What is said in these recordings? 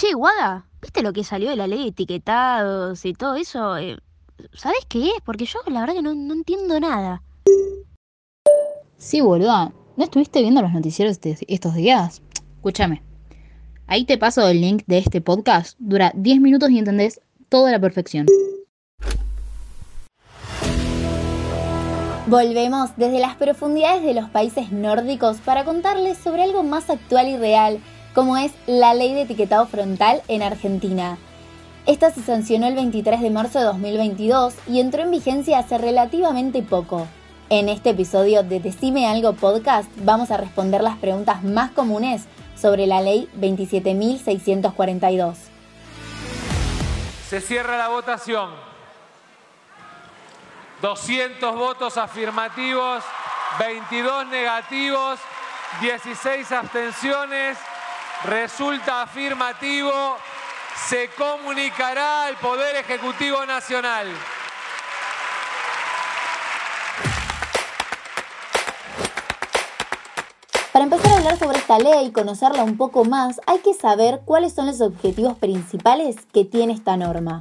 Che, Guada, ¿viste lo que salió de la ley de etiquetados y todo eso? Eh, ¿Sabés qué es? Porque yo la verdad que no, no entiendo nada. Sí, boluda. ¿No estuviste viendo los noticieros estos días? Escúchame. Ahí te paso el link de este podcast. Dura 10 minutos y entendés todo a la perfección. Volvemos desde las profundidades de los países nórdicos para contarles sobre algo más actual y real, como es la ley de etiquetado frontal en Argentina. Esta se sancionó el 23 de marzo de 2022 y entró en vigencia hace relativamente poco. En este episodio de Decime Algo Podcast vamos a responder las preguntas más comunes sobre la ley 27.642. Se cierra la votación. 200 votos afirmativos, 22 negativos, 16 abstenciones. Resulta afirmativo. Se comunicará al Poder Ejecutivo Nacional. Para empezar a hablar sobre esta ley y conocerla un poco más, hay que saber cuáles son los objetivos principales que tiene esta norma.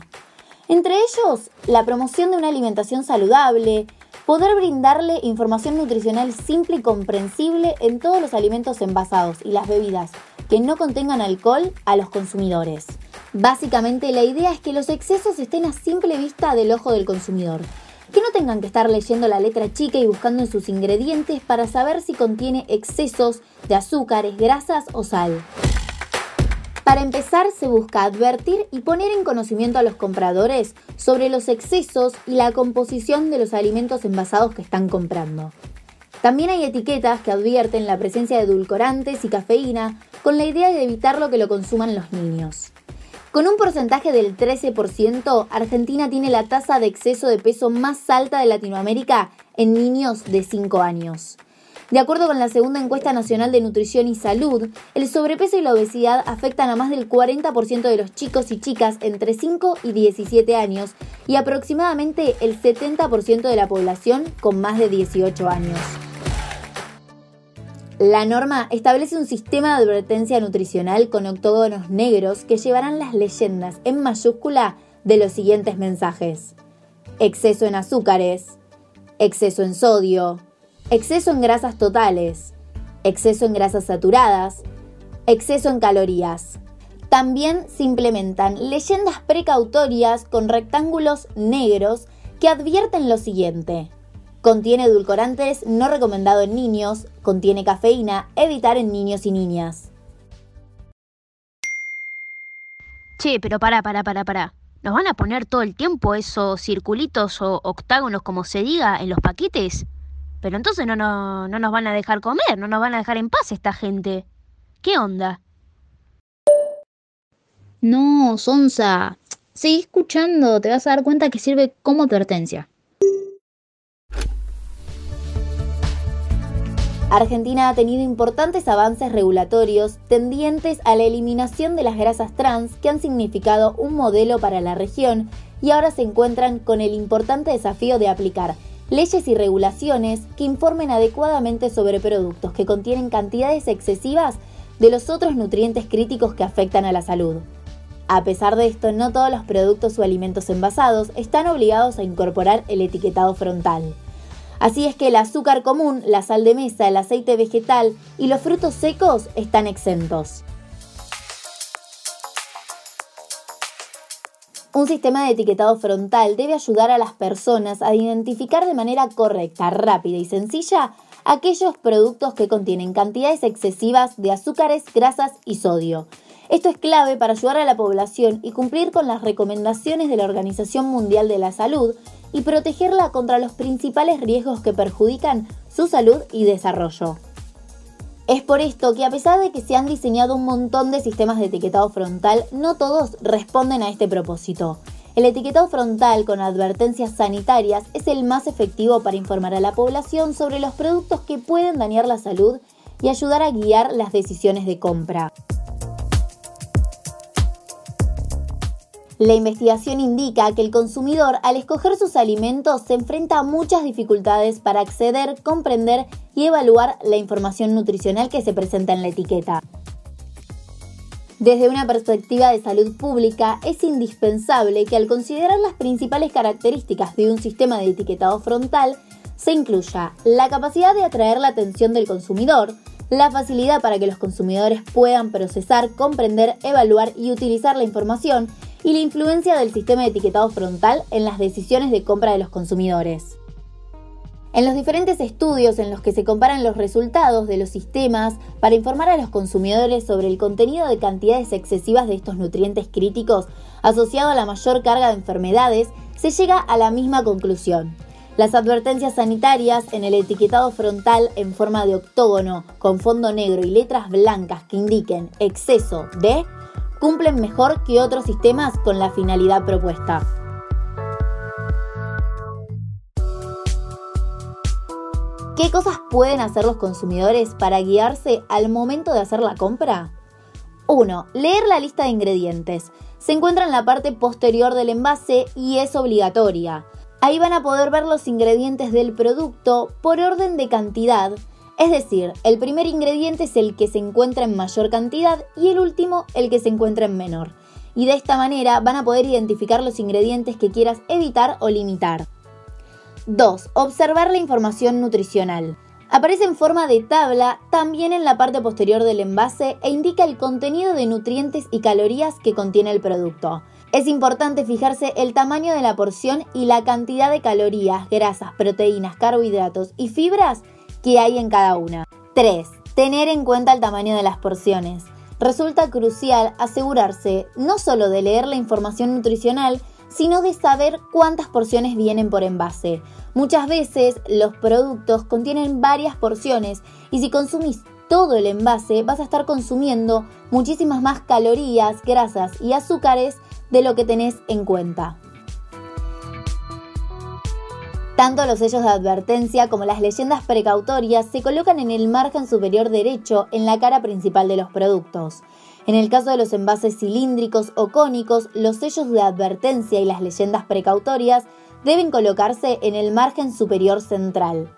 Entre ellos, la promoción de una alimentación saludable, poder brindarle información nutricional simple y comprensible en todos los alimentos envasados y las bebidas que no contengan alcohol a los consumidores. Básicamente la idea es que los excesos estén a simple vista del ojo del consumidor, que no tengan que estar leyendo la letra chica y buscando en sus ingredientes para saber si contiene excesos de azúcares, grasas o sal. Para empezar, se busca advertir y poner en conocimiento a los compradores sobre los excesos y la composición de los alimentos envasados que están comprando. También hay etiquetas que advierten la presencia de edulcorantes y cafeína con la idea de evitar lo que lo consuman los niños. Con un porcentaje del 13%, Argentina tiene la tasa de exceso de peso más alta de Latinoamérica en niños de 5 años. De acuerdo con la segunda encuesta nacional de nutrición y salud, el sobrepeso y la obesidad afectan a más del 40% de los chicos y chicas entre 5 y 17 años y aproximadamente el 70% de la población con más de 18 años. La norma establece un sistema de advertencia nutricional con octógonos negros que llevarán las leyendas en mayúscula de los siguientes mensajes. Exceso en azúcares, exceso en sodio, exceso en grasas totales, exceso en grasas saturadas, exceso en calorías. También se implementan leyendas precautorias con rectángulos negros que advierten lo siguiente. Contiene edulcorantes no recomendado en niños, contiene cafeína, evitar en niños y niñas. Che, pero pará, pará, pará, pará. ¿Nos van a poner todo el tiempo esos circulitos o octágonos, como se diga, en los paquetes? Pero entonces no, no, no nos van a dejar comer, no nos van a dejar en paz esta gente. ¿Qué onda? No, Sonsa. Seguí escuchando, te vas a dar cuenta que sirve como advertencia. Argentina ha tenido importantes avances regulatorios tendientes a la eliminación de las grasas trans que han significado un modelo para la región y ahora se encuentran con el importante desafío de aplicar leyes y regulaciones que informen adecuadamente sobre productos que contienen cantidades excesivas de los otros nutrientes críticos que afectan a la salud. A pesar de esto, no todos los productos o alimentos envasados están obligados a incorporar el etiquetado frontal. Así es que el azúcar común, la sal de mesa, el aceite vegetal y los frutos secos están exentos. Un sistema de etiquetado frontal debe ayudar a las personas a identificar de manera correcta, rápida y sencilla aquellos productos que contienen cantidades excesivas de azúcares, grasas y sodio. Esto es clave para ayudar a la población y cumplir con las recomendaciones de la Organización Mundial de la Salud y protegerla contra los principales riesgos que perjudican su salud y desarrollo. Es por esto que a pesar de que se han diseñado un montón de sistemas de etiquetado frontal, no todos responden a este propósito. El etiquetado frontal con advertencias sanitarias es el más efectivo para informar a la población sobre los productos que pueden dañar la salud y ayudar a guiar las decisiones de compra. La investigación indica que el consumidor al escoger sus alimentos se enfrenta a muchas dificultades para acceder, comprender y evaluar la información nutricional que se presenta en la etiqueta. Desde una perspectiva de salud pública, es indispensable que al considerar las principales características de un sistema de etiquetado frontal, se incluya la capacidad de atraer la atención del consumidor, la facilidad para que los consumidores puedan procesar, comprender, evaluar y utilizar la información y la influencia del sistema de etiquetado frontal en las decisiones de compra de los consumidores. En los diferentes estudios en los que se comparan los resultados de los sistemas para informar a los consumidores sobre el contenido de cantidades excesivas de estos nutrientes críticos asociado a la mayor carga de enfermedades, se llega a la misma conclusión. Las advertencias sanitarias en el etiquetado frontal en forma de octógono con fondo negro y letras blancas que indiquen exceso de cumplen mejor que otros sistemas con la finalidad propuesta. ¿Qué cosas pueden hacer los consumidores para guiarse al momento de hacer la compra? 1. Leer la lista de ingredientes. Se encuentra en la parte posterior del envase y es obligatoria. Ahí van a poder ver los ingredientes del producto por orden de cantidad, es decir, el primer ingrediente es el que se encuentra en mayor cantidad y el último el que se encuentra en menor. Y de esta manera van a poder identificar los ingredientes que quieras evitar o limitar. 2. Observar la información nutricional. Aparece en forma de tabla también en la parte posterior del envase e indica el contenido de nutrientes y calorías que contiene el producto. Es importante fijarse el tamaño de la porción y la cantidad de calorías, grasas, proteínas, carbohidratos y fibras que hay en cada una. 3. Tener en cuenta el tamaño de las porciones. Resulta crucial asegurarse no solo de leer la información nutricional, sino de saber cuántas porciones vienen por envase. Muchas veces los productos contienen varias porciones y si consumís todo el envase vas a estar consumiendo muchísimas más calorías, grasas y azúcares de lo que tenés en cuenta. Tanto los sellos de advertencia como las leyendas precautorias se colocan en el margen superior derecho en la cara principal de los productos. En el caso de los envases cilíndricos o cónicos, los sellos de advertencia y las leyendas precautorias deben colocarse en el margen superior central.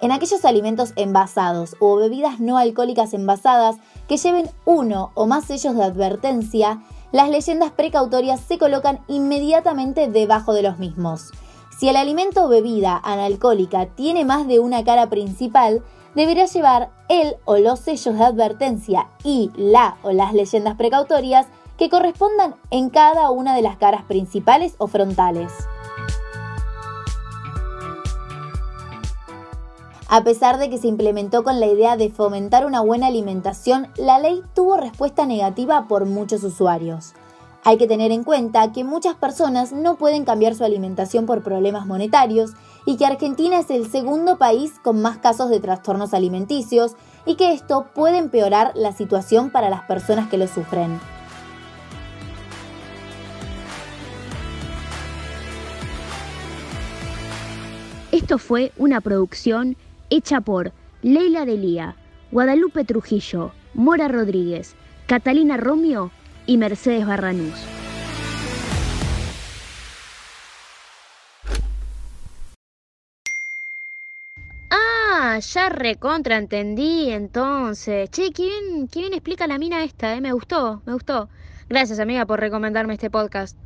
En aquellos alimentos envasados o bebidas no alcohólicas envasadas que lleven uno o más sellos de advertencia, las leyendas precautorias se colocan inmediatamente debajo de los mismos. Si el alimento o bebida analcohólica tiene más de una cara principal, deberá llevar el o los sellos de advertencia y la o las leyendas precautorias que correspondan en cada una de las caras principales o frontales. A pesar de que se implementó con la idea de fomentar una buena alimentación, la ley tuvo respuesta negativa por muchos usuarios. Hay que tener en cuenta que muchas personas no pueden cambiar su alimentación por problemas monetarios y que Argentina es el segundo país con más casos de trastornos alimenticios y que esto puede empeorar la situación para las personas que lo sufren. Esto fue una producción hecha por Leila Delía, Guadalupe Trujillo, Mora Rodríguez, Catalina Romio y Mercedes Barranús. Ah, ya recontra entendí entonces. Che, qué qué bien explica la mina esta, eh. Me gustó, me gustó. Gracias amiga por recomendarme este podcast.